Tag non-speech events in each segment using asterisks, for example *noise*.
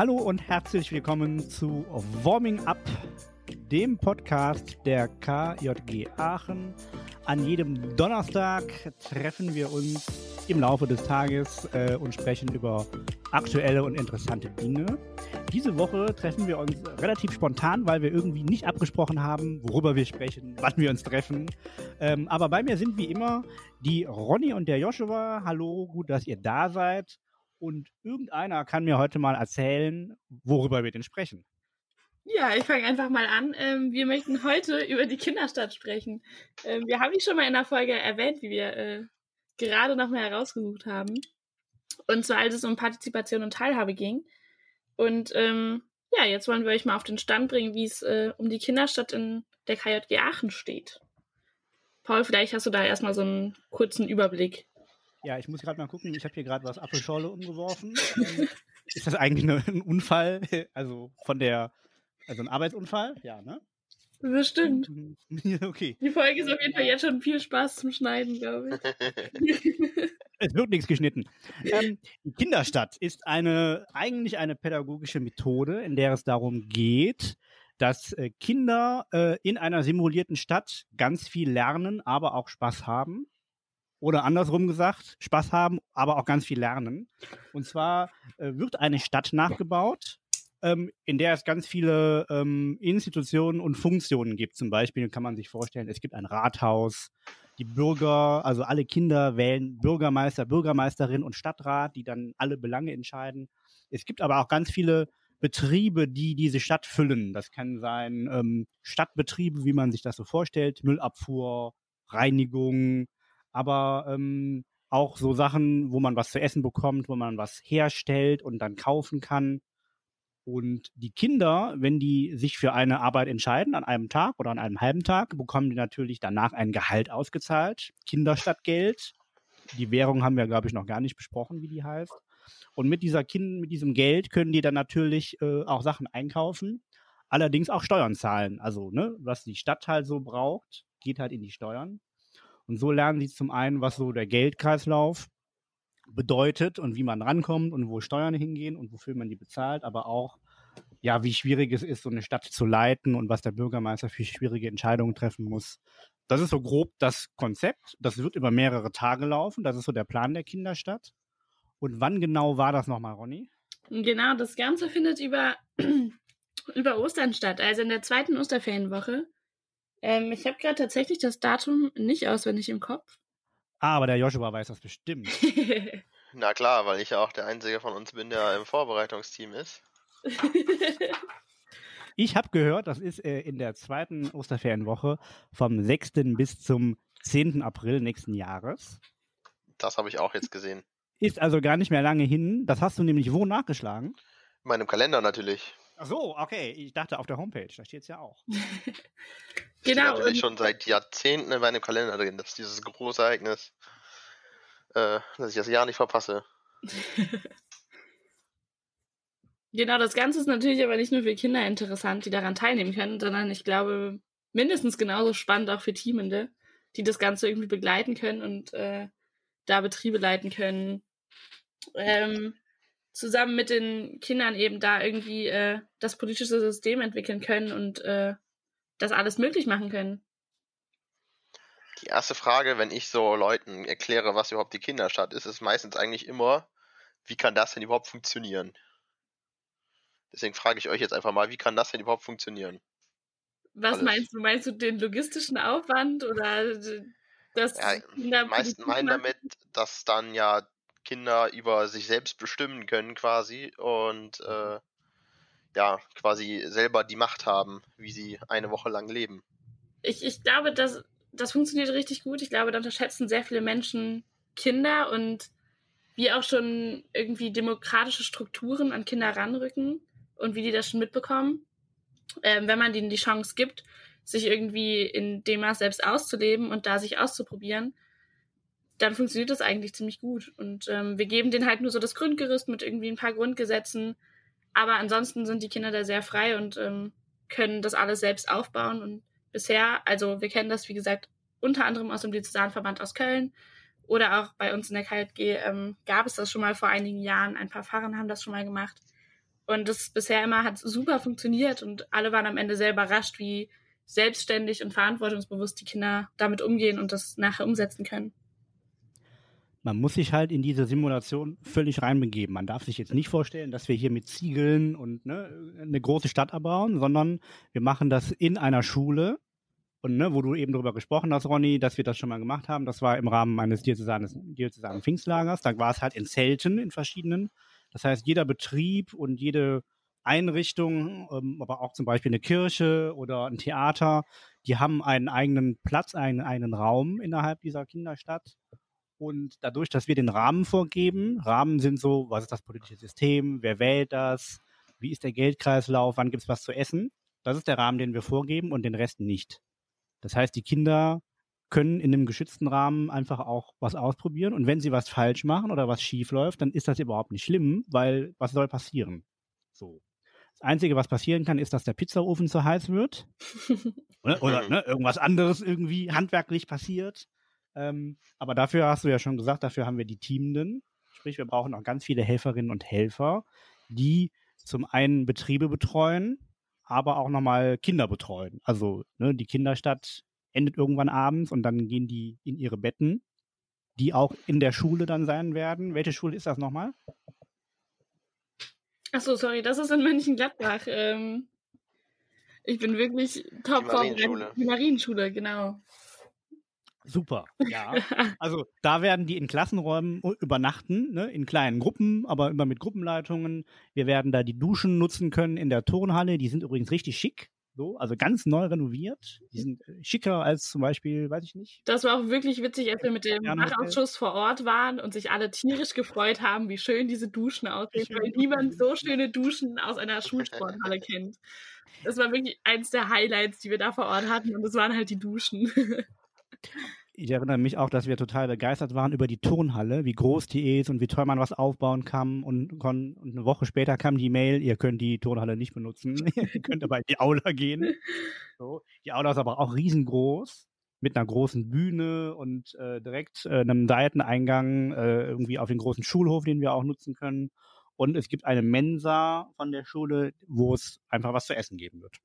Hallo und herzlich willkommen zu Warming Up, dem Podcast der KJG Aachen. An jedem Donnerstag treffen wir uns im Laufe des Tages äh, und sprechen über aktuelle und interessante Dinge. Diese Woche treffen wir uns relativ spontan, weil wir irgendwie nicht abgesprochen haben, worüber wir sprechen, wann wir uns treffen. Ähm, aber bei mir sind wie immer die Ronny und der Joshua. Hallo, gut, dass ihr da seid. Und irgendeiner kann mir heute mal erzählen, worüber wir denn sprechen. Ja, ich fange einfach mal an. Ähm, wir möchten heute über die Kinderstadt sprechen. Ähm, wir haben dich schon mal in der Folge erwähnt, wie wir äh, gerade noch mal herausgesucht haben. Und zwar, als es um Partizipation und Teilhabe ging. Und ähm, ja, jetzt wollen wir euch mal auf den Stand bringen, wie es äh, um die Kinderstadt in der KJG Aachen steht. Paul, vielleicht hast du da erstmal so einen kurzen Überblick. Ja, ich muss gerade mal gucken. Ich habe hier gerade was Apfelschorle umgeworfen. Ähm, ist das eigentlich ein Unfall? *laughs* Also von der, also ein Arbeitsunfall? Ja, ne? Bestimmt. *laughs* okay. Die Folge ist auf jeden Fall jetzt schon viel Spaß zum Schneiden, glaube ich. *laughs* es wird nichts geschnitten. Ähm, Kinderstadt ist eine, eigentlich eine pädagogische Methode, in der es darum geht, dass äh, Kinder äh, in einer simulierten Stadt ganz viel lernen, aber auch Spaß haben. Oder andersrum gesagt, Spaß haben, aber auch ganz viel lernen. Und zwar äh, wird eine Stadt nachgebaut, ähm, in der es ganz viele ähm, Institutionen und Funktionen gibt. Zum Beispiel kann man sich vorstellen, es gibt ein Rathaus, die Bürger, also alle Kinder wählen Bürgermeister, Bürgermeisterin und Stadtrat, die dann alle Belange entscheiden. Es gibt aber auch ganz viele Betriebe, die diese Stadt füllen. Das kann sein ähm, Stadtbetriebe, wie man sich das so vorstellt, Müllabfuhr, Reinigung, aber ähm, auch so Sachen, wo man was zu essen bekommt, wo man was herstellt und dann kaufen kann. Und die Kinder, wenn die sich für eine Arbeit entscheiden, an einem Tag oder an einem halben Tag, bekommen die natürlich danach ein Gehalt ausgezahlt. Kinderstadtgeld. Die Währung haben wir, glaube ich, noch gar nicht besprochen, wie die heißt. Und mit dieser Kind, mit diesem Geld können die dann natürlich äh, auch Sachen einkaufen, allerdings auch Steuern zahlen. Also, ne, was die Stadt halt so braucht, geht halt in die Steuern. Und so lernen sie zum einen, was so der Geldkreislauf bedeutet und wie man rankommt und wo Steuern hingehen und wofür man die bezahlt, aber auch, ja, wie schwierig es ist, so eine Stadt zu leiten und was der Bürgermeister für schwierige Entscheidungen treffen muss. Das ist so grob das Konzept. Das wird über mehrere Tage laufen. Das ist so der Plan der Kinderstadt. Und wann genau war das nochmal, Ronny? Genau, das Ganze findet über, *clears throat* über Ostern statt, also in der zweiten Osterferienwoche. Ähm, ich habe gerade tatsächlich das Datum nicht auswendig im Kopf. Ah, aber der Joshua weiß das bestimmt. *laughs* Na klar, weil ich ja auch der Einzige von uns bin, der im Vorbereitungsteam ist. *laughs* ich habe gehört, das ist äh, in der zweiten Osterferienwoche vom 6. bis zum 10. April nächsten Jahres. Das habe ich auch jetzt gesehen. Ist also gar nicht mehr lange hin. Das hast du nämlich wo nachgeschlagen? In meinem Kalender natürlich. Ach so, okay. Ich dachte auf der Homepage, da steht es ja auch. *laughs* genau. Steht schon seit Jahrzehnten in meinem Kalender drin. Das ist dieses große Ereignis, äh, dass ich das Jahr nicht verpasse. *laughs* genau, das Ganze ist natürlich aber nicht nur für Kinder interessant, die daran teilnehmen können, sondern ich glaube mindestens genauso spannend auch für Teamende, die das Ganze irgendwie begleiten können und äh, da Betriebe leiten können. Ähm, zusammen mit den Kindern eben da irgendwie äh, das politische System entwickeln können und äh, das alles möglich machen können. Die erste Frage, wenn ich so Leuten erkläre, was überhaupt die Kinderstadt ist, ist meistens eigentlich immer, wie kann das denn überhaupt funktionieren? Deswegen frage ich euch jetzt einfach mal, wie kann das denn überhaupt funktionieren? Was Alles. meinst du? Meinst du den logistischen Aufwand oder das? Ja, die meisten meinen damit, dass dann ja Kinder über sich selbst bestimmen können quasi und äh, ja, quasi selber die Macht haben, wie sie eine Woche lang leben. Ich, ich glaube, das, das funktioniert richtig gut. Ich glaube, da unterschätzen sehr viele Menschen Kinder und wie auch schon irgendwie demokratische Strukturen an Kinder ranrücken und wie die das schon mitbekommen. Ähm, wenn man denen die Chance gibt, sich irgendwie in dem Maß selbst auszuleben und da sich auszuprobieren, dann funktioniert das eigentlich ziemlich gut. Und ähm, wir geben denen halt nur so das Grundgerüst mit irgendwie ein paar Grundgesetzen. Aber ansonsten sind die Kinder da sehr frei und ähm, können das alles selbst aufbauen. Und bisher, also wir kennen das, wie gesagt, unter anderem aus dem Diözesanverband aus Köln oder auch bei uns in der KJG ähm, gab es das schon mal vor einigen Jahren. Ein paar Pfarrer haben das schon mal gemacht. Und das bisher immer hat super funktioniert und alle waren am Ende sehr überrascht, wie selbstständig und verantwortungsbewusst die Kinder damit umgehen und das nachher umsetzen können. Man muss sich halt in diese Simulation völlig reinbegeben. Man darf sich jetzt nicht vorstellen, dass wir hier mit Ziegeln und ne, eine große Stadt erbauen, sondern wir machen das in einer Schule. Und ne, wo du eben darüber gesprochen hast, Ronny, dass wir das schon mal gemacht haben, das war im Rahmen diözesanen, diözesanen Pfingstlagers. Da war es halt in Zelten in verschiedenen. Das heißt, jeder Betrieb und jede Einrichtung, ähm, aber auch zum Beispiel eine Kirche oder ein Theater, die haben einen eigenen Platz, einen, einen Raum innerhalb dieser Kinderstadt. Und dadurch, dass wir den Rahmen vorgeben, Rahmen sind so, was ist das politische System, wer wählt das, wie ist der Geldkreislauf, wann gibt es was zu essen, das ist der Rahmen, den wir vorgeben und den Rest nicht. Das heißt, die Kinder können in einem geschützten Rahmen einfach auch was ausprobieren. Und wenn sie was falsch machen oder was schief läuft, dann ist das überhaupt nicht schlimm, weil was soll passieren? So. Das Einzige, was passieren kann, ist, dass der Pizzaofen zu heiß wird. oder, *laughs* oder ne, irgendwas anderes irgendwie handwerklich passiert. Ähm, aber dafür hast du ja schon gesagt, dafür haben wir die Teamenden. Sprich, wir brauchen auch ganz viele Helferinnen und Helfer, die zum einen Betriebe betreuen, aber auch nochmal Kinder betreuen. Also ne, die Kinderstadt endet irgendwann abends und dann gehen die in ihre Betten, die auch in der Schule dann sein werden. Welche Schule ist das nochmal? Achso, sorry, das ist in Mönchengladbach. Ähm, ich bin wirklich top Die Marienschule. Die Marienschule, genau. Super, ja. *laughs* Also da werden die in Klassenräumen übernachten, ne, in kleinen Gruppen, aber immer mit Gruppenleitungen. Wir werden da die Duschen nutzen können in der Turnhalle. Die sind übrigens richtig schick. So, also ganz neu renoviert. Die sind äh, schicker als zum Beispiel, weiß ich nicht. Das war auch wirklich witzig, als wir mit dem Fachausschuss vor Ort waren und sich alle tierisch gefreut haben, wie schön diese Duschen aussehen, weil niemand so schöne Duschen aus einer Schulsporthalle kennt. Das war wirklich eins der Highlights, die wir da vor Ort hatten und das waren halt die Duschen. *laughs* ich erinnere mich auch, dass wir total begeistert waren über die Turnhalle, wie groß die ist und wie toll man was aufbauen kann. Und, und eine Woche später kam die Mail, ihr könnt die Turnhalle nicht benutzen, *laughs* ihr könnt aber in die Aula gehen. So. Die Aula ist aber auch riesengroß, mit einer großen Bühne und äh, direkt äh, einem Seiteneingang äh, irgendwie auf den großen Schulhof, den wir auch nutzen können. Und es gibt eine Mensa von der Schule, wo es einfach was zu essen geben wird.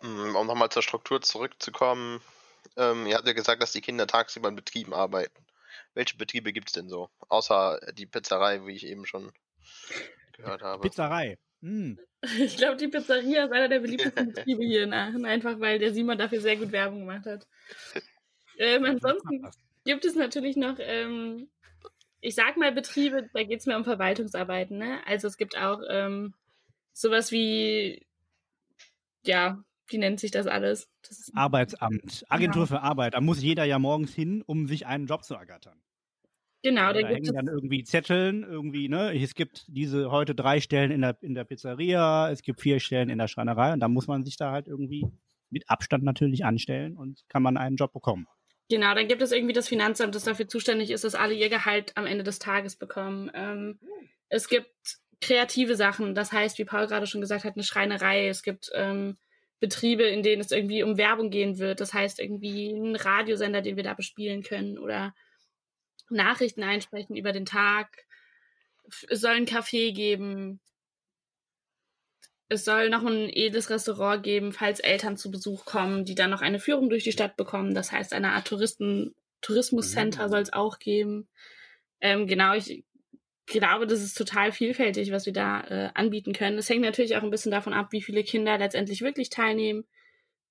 Um nochmal zur Struktur zurückzukommen, ähm, ihr habt ja gesagt, dass die Kinder tagsüber in Betrieben arbeiten. Welche Betriebe gibt es denn so? Außer die Pizzerei, wie ich eben schon gehört habe. Pizzerei. Hm. *laughs* Ich glaube, die Pizzeria ist einer der beliebtesten *laughs* Betriebe hier in Aachen, einfach weil der Simon dafür sehr gut Werbung gemacht hat. Ähm, ansonsten gibt es natürlich noch, ähm, ich sag mal Betriebe, da geht es mehr um Verwaltungsarbeiten. Ne? Also es gibt auch ähm, sowas wie, ja, wie nennt sich das alles? Das Arbeitsamt, Agentur genau. für Arbeit. Da muss jeder ja morgens hin, um sich einen Job zu ergattern. Genau, ja, da hängen dann irgendwie Zetteln, irgendwie, ne? Es gibt diese heute drei Stellen in der, in der Pizzeria, es gibt vier Stellen in der Schreinerei und da muss man sich da halt irgendwie mit Abstand natürlich anstellen und kann man einen Job bekommen. Genau, dann gibt es irgendwie das Finanzamt, das dafür zuständig ist, dass alle ihr Gehalt am Ende des Tages bekommen. Ähm, es gibt kreative Sachen, das heißt, wie Paul gerade schon gesagt hat, eine Schreinerei. Es gibt ähm, Betriebe, in denen es irgendwie um Werbung gehen wird. Das heißt, irgendwie ein Radiosender, den wir da bespielen können oder Nachrichten einsprechen über den Tag. Es soll ein Café geben. Es soll noch ein edles Restaurant geben, falls Eltern zu Besuch kommen, die dann noch eine Führung durch die Stadt bekommen. Das heißt, eine Art Touristen Tourismuscenter mhm. soll es auch geben. Ähm, genau, ich glaube, das ist total vielfältig, was wir da äh, anbieten können. Es hängt natürlich auch ein bisschen davon ab, wie viele Kinder letztendlich wirklich teilnehmen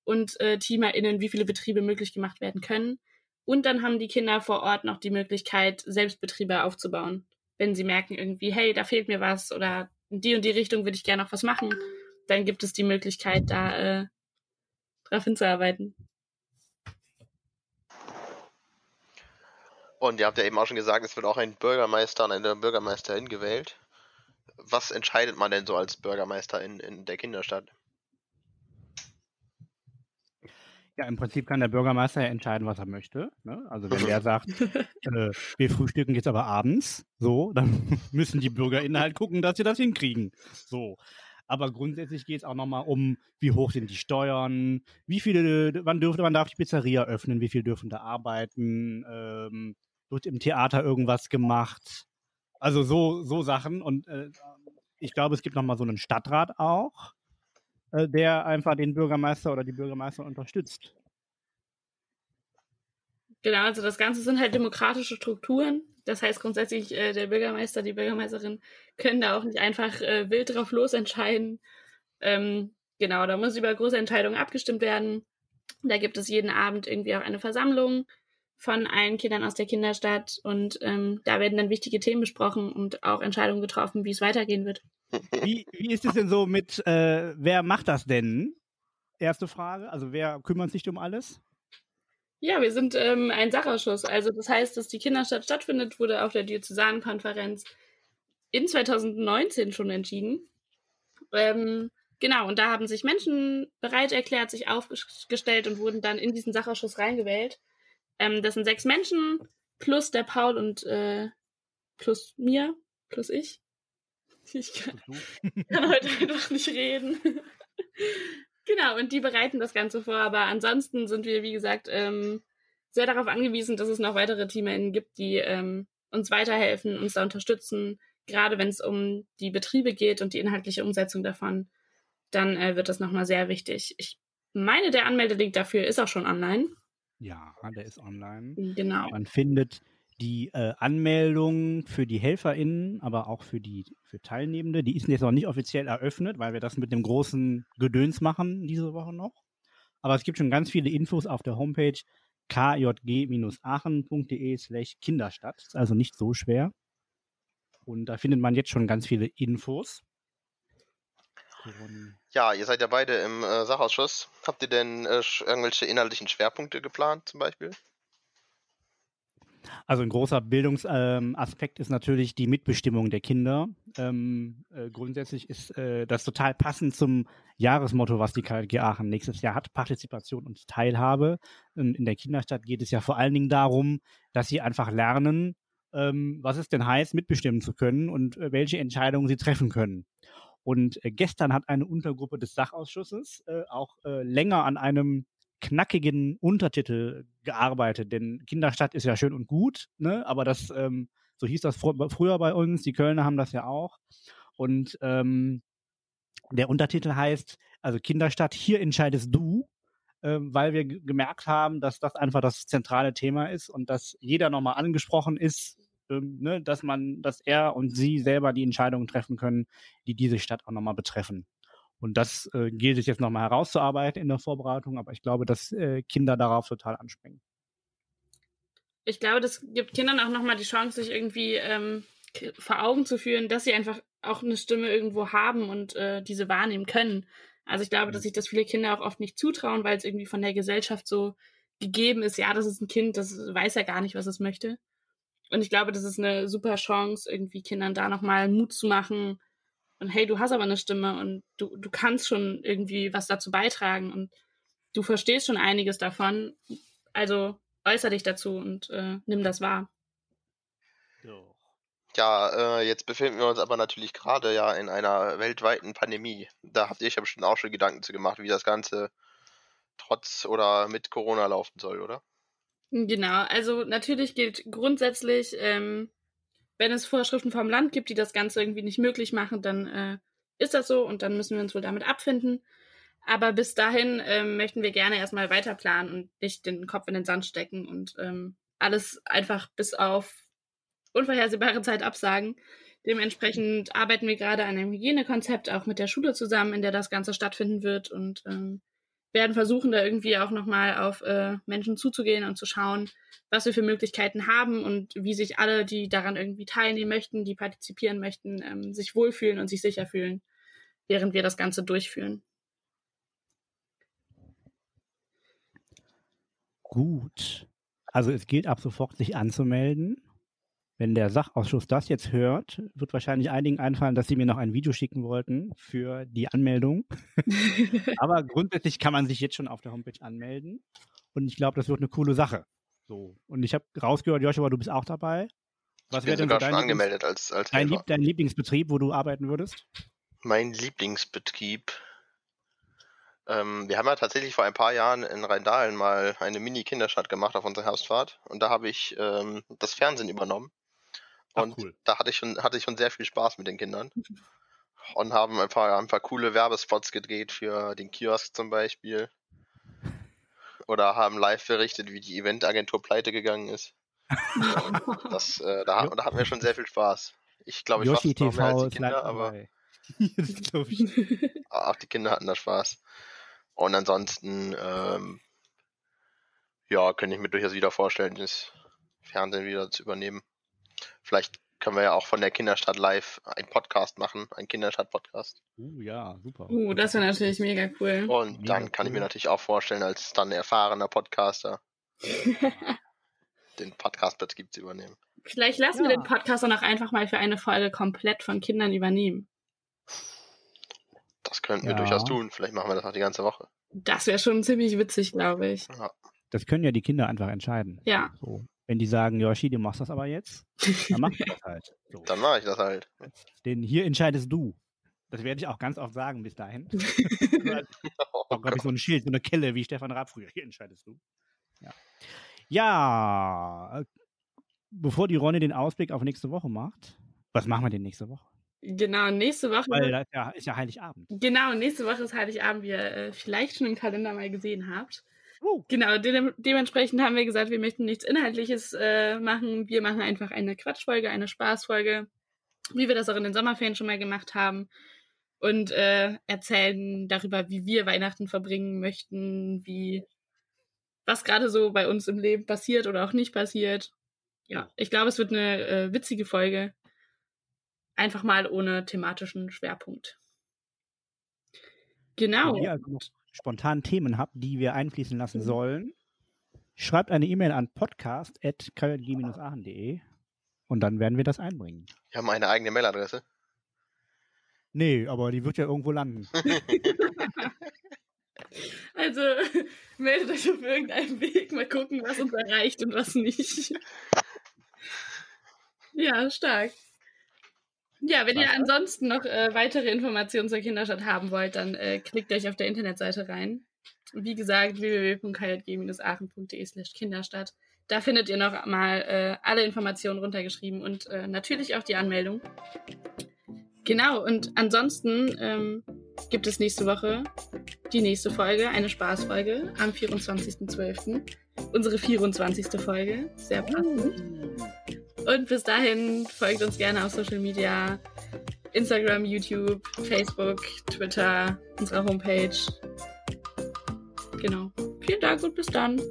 und äh, TeamerInnen, wie viele Betriebe möglich gemacht werden können. Und dann haben die Kinder vor Ort noch die Möglichkeit, Selbstbetriebe aufzubauen. Wenn sie merken irgendwie, hey, da fehlt mir was oder in die und die Richtung würde ich gerne noch was machen, dann gibt es die Möglichkeit, da äh, drauf hinzuarbeiten. Und ihr habt ja eben auch schon gesagt, es wird auch ein Bürgermeister und eine Bürgermeisterin gewählt. Was entscheidet man denn so als Bürgermeister in, in der Kinderstadt? Ja, im Prinzip kann der Bürgermeister ja entscheiden, was er möchte. Ne? Also wenn der *laughs* sagt, äh, wir frühstücken jetzt aber abends, so, dann *laughs* müssen die BürgerInnen halt gucken, dass sie das hinkriegen. So. Aber grundsätzlich geht es auch nochmal um, wie hoch sind die Steuern, wie viele, wann dürfte, wann darf die Pizzeria öffnen, wie viel dürfen da arbeiten, ähm, wird im Theater irgendwas gemacht. Also so, so Sachen. Und äh, ich glaube, es gibt nochmal so einen Stadtrat auch, äh, der einfach den Bürgermeister oder die Bürgermeisterin unterstützt. Genau, also das Ganze sind halt demokratische Strukturen. Das heißt grundsätzlich, äh, der Bürgermeister, die Bürgermeisterin können da auch nicht einfach äh, wild drauf losentscheiden. Ähm, genau, da muss über große Entscheidungen abgestimmt werden. Da gibt es jeden Abend irgendwie auch eine Versammlung von allen Kindern aus der Kinderstadt und ähm, da werden dann wichtige Themen besprochen und auch Entscheidungen getroffen, wie es weitergehen wird. Wie, wie ist es denn so mit, äh, wer macht das denn? Erste Frage, also wer kümmert sich um alles? Ja, wir sind ähm, ein Sachausschuss. Also das heißt, dass die Kinderstadt stattfindet, wurde auf der Diözesankonferenz in 2019 schon entschieden. Ähm, genau, und da haben sich Menschen bereit erklärt, sich aufgestellt und wurden dann in diesen Sachausschuss reingewählt. Ähm, das sind sechs Menschen, plus der Paul und äh, plus mir, plus ich. *laughs* Ich kann, *laughs* kann heute einfach nicht reden. *laughs* Genau, und die bereiten das Ganze vor. Aber ansonsten sind wir, wie gesagt, ähm, sehr darauf angewiesen, dass es noch weitere TeamInnen gibt, die ähm, uns weiterhelfen, uns da unterstützen. Gerade wenn es um die Betriebe geht und die inhaltliche Umsetzung davon, dann äh, wird das nochmal sehr wichtig. Ich meine, der Anmeldelink dafür ist auch schon online. Ja, der ist online. Genau. Man findet die äh, Anmeldung für die HelferInnen, aber auch für die für Teilnehmende, die ist jetzt noch nicht offiziell eröffnet, weil wir das mit dem großen Gedöns machen diese Woche noch. Aber es gibt schon ganz viele Infos auf der Homepage kjg-aachen.de slash Kinderstadt. Ist also nicht so schwer. Und da findet man jetzt schon ganz viele Infos. Ja, ihr seid ja beide im äh, Sachausschuss. Habt ihr denn äh, irgendwelche inhaltlichen Schwerpunkte geplant, zum Beispiel? Also ein großer Bildungsaspekt ähm, ist natürlich die Mitbestimmung der Kinder. Ähm, äh, grundsätzlich ist äh, das total passend zum Jahresmotto, was die KLG Aachen nächstes Jahr hat, Partizipation und Teilhabe. Und in der Kinderstadt geht es ja vor allen Dingen darum, dass sie einfach lernen, ähm, was es denn heißt, mitbestimmen zu können und äh, welche Entscheidungen sie treffen können. Und äh, gestern hat eine Untergruppe des Sachausschusses äh, auch äh, länger an einem knackigen Untertitel gearbeitet, denn Kinderstadt ist ja schön und gut, ne? aber das, ähm, so hieß das fr früher bei uns, die Kölner haben das ja auch. Und ähm, der Untertitel heißt, also Kinderstadt, hier entscheidest du, ähm, weil wir gemerkt haben, dass das einfach das zentrale Thema ist und dass jeder nochmal angesprochen ist, ähm, ne, dass man, dass er und sie selber die Entscheidungen treffen können, die diese Stadt auch nochmal betreffen. Und das äh, gilt es jetzt nochmal herauszuarbeiten in der Vorbereitung, aber ich glaube, dass äh, Kinder darauf total anspringen. Ich glaube, das gibt Kindern auch nochmal die Chance, sich irgendwie ähm, vor Augen zu führen, dass sie einfach auch eine Stimme irgendwo haben und äh, diese wahrnehmen können. Also ich glaube, dass mhm. sich das viele Kinder auch oft nicht zutrauen, weil es irgendwie von der Gesellschaft so gegeben ist, ja, das ist ein Kind, das weiß ja gar nicht, was es möchte. Und ich glaube, das ist eine super Chance, irgendwie Kindern da nochmal Mut zu machen, und hey, du hast aber eine Stimme und du, du kannst schon irgendwie was dazu beitragen und du verstehst schon einiges davon. Also äußere dich dazu und äh, nimm das wahr. Ja, äh, jetzt befinden wir uns aber natürlich gerade ja in einer weltweiten Pandemie. Da habt ihr euch ja bestimmt auch schon Gedanken zu gemacht, wie das Ganze trotz oder mit Corona laufen soll, oder? Genau, also natürlich gilt grundsätzlich, ähm, wenn es Vorschriften vom Land gibt, die das Ganze irgendwie nicht möglich machen, dann äh, ist das so und dann müssen wir uns wohl damit abfinden. Aber bis dahin ähm, möchten wir gerne erstmal weiter planen und nicht den Kopf in den Sand stecken und ähm, alles einfach bis auf unvorhersehbare Zeit absagen. Dementsprechend arbeiten wir gerade an einem Hygienekonzept auch mit der Schule zusammen, in der das Ganze stattfinden wird und ähm, werden versuchen, da irgendwie auch nochmal auf äh, Menschen zuzugehen und zu schauen, was wir für Möglichkeiten haben und wie sich alle, die daran irgendwie teilnehmen möchten, die partizipieren möchten, ähm, sich wohlfühlen und sich sicher fühlen, während wir das Ganze durchführen. Gut. Also es gilt ab sofort, sich anzumelden. Wenn der Sachausschuss das jetzt hört, wird wahrscheinlich einigen einfallen, dass sie mir noch ein Video schicken wollten für die Anmeldung. *laughs* Aber grundsätzlich kann man sich jetzt schon auf der Homepage anmelden. Und ich glaube, das wird eine coole Sache. So. Und ich habe rausgehört, Joshua, du bist auch dabei. Was wäre denn so dein, angemeldet als, als dein, Lieb, dein Lieblingsbetrieb, wo du arbeiten würdest? Mein Lieblingsbetrieb. Ähm, wir haben ja tatsächlich vor ein paar Jahren in Rheindahlen mal eine Mini-Kinderstadt gemacht auf unserer Herbstfahrt. Und da habe ich ähm, das Fernsehen übernommen. Und Ach, cool. da hatte ich, schon, hatte ich schon sehr viel Spaß mit den Kindern. Und haben ein paar, ein paar coole Werbespots gedreht für den Kiosk zum Beispiel. Oder haben live berichtet, wie die Eventagentur pleite gegangen ist. *laughs* Das, äh, da, da hatten wir schon sehr viel Spaß. Ich glaube, ich Yoshi fast noch mehr als TV die Kinder, aber *laughs* das glaube ich. auch die Kinder hatten da Spaß. Und ansonsten, ähm, ja, könnte ich mir durchaus wieder vorstellen, das Fernsehen wieder zu übernehmen. Vielleicht können wir ja auch von der Kinderstadt live einen Podcast machen, einen Kinderstadt-Podcast. Uh, ja, super. Uh, das wäre natürlich mega cool. Und Mega dann kann ich mir cool. natürlich auch vorstellen, als dann erfahrener Podcaster *laughs* den Podcastplatz gibt zu übernehmen. Vielleicht lassen Ja. wir den Podcast dann auch einfach mal für eine Folge komplett von Kindern übernehmen. Das könnten wir Ja. durchaus tun. Vielleicht machen wir das auch die ganze Woche. Das wäre schon ziemlich witzig, glaube ich. Ja. Das können ja die Kinder einfach entscheiden. Ja. So. Wenn die sagen, Yoshi, du machst das aber jetzt, dann mach ich das halt. So. Dann mache ich das halt. Denn hier entscheidest du. Das werde ich auch ganz oft sagen bis dahin. Oh Auch, glaube ich, Gott. so ein Schild, so eine Kelle wie Stefan Raab früher. Hier entscheidest du. Ja. ja, äh, bevor die Ronny den Ausblick auf nächste Woche macht, was machen wir denn nächste Woche? Genau, nächste Woche. Weil da ist ja, ist ja Heiligabend. Genau, nächste Woche ist Heiligabend, wie ihr äh, vielleicht schon im Kalender mal gesehen habt. Uh, Genau, de dementsprechend haben wir gesagt, wir möchten nichts Inhaltliches äh, machen. Wir machen einfach eine Quatschfolge, eine Spaßfolge, wie wir das auch in den Sommerferien schon mal gemacht haben. Und äh, erzählen darüber, wie wir Weihnachten verbringen möchten, wie was gerade so bei uns im Leben passiert oder auch nicht passiert. Ja, ich glaube, es wird eine äh, witzige Folge. Einfach mal ohne thematischen Schwerpunkt. Genau. Ihr also noch spontan Themen habt, die wir einfließen lassen sollen, schreibt eine E-Mail an podcast.kjg-aachen.de und dann werden wir das einbringen. Wir haben eine eigene Mailadresse. Nee, aber die wird ja irgendwo landen. *laughs* *laughs* Also *laughs* meldet euch auf irgendeinem Weg, mal gucken, was uns erreicht und was nicht. Ja, stark. Ja, wenn ihr ansonsten noch äh, weitere Informationen zur Kinderstadt haben wollt, dann äh, klickt euch auf der Internetseite rein. Wie gesagt, www.kjg-aachen.de slash Kinderstadt. Da findet ihr noch mal äh, alle Informationen runtergeschrieben und äh, natürlich auch die Anmeldung. Genau, und ansonsten ähm, gibt es nächste Woche die nächste Folge, eine Spaßfolge am 24.12. Unsere 24. Folge. Sehr passend. Und bis dahin folgt uns gerne auf Social Media. Instagram, YouTube, Facebook, Twitter, unserer Homepage. Genau. Vielen Dank und bis dann.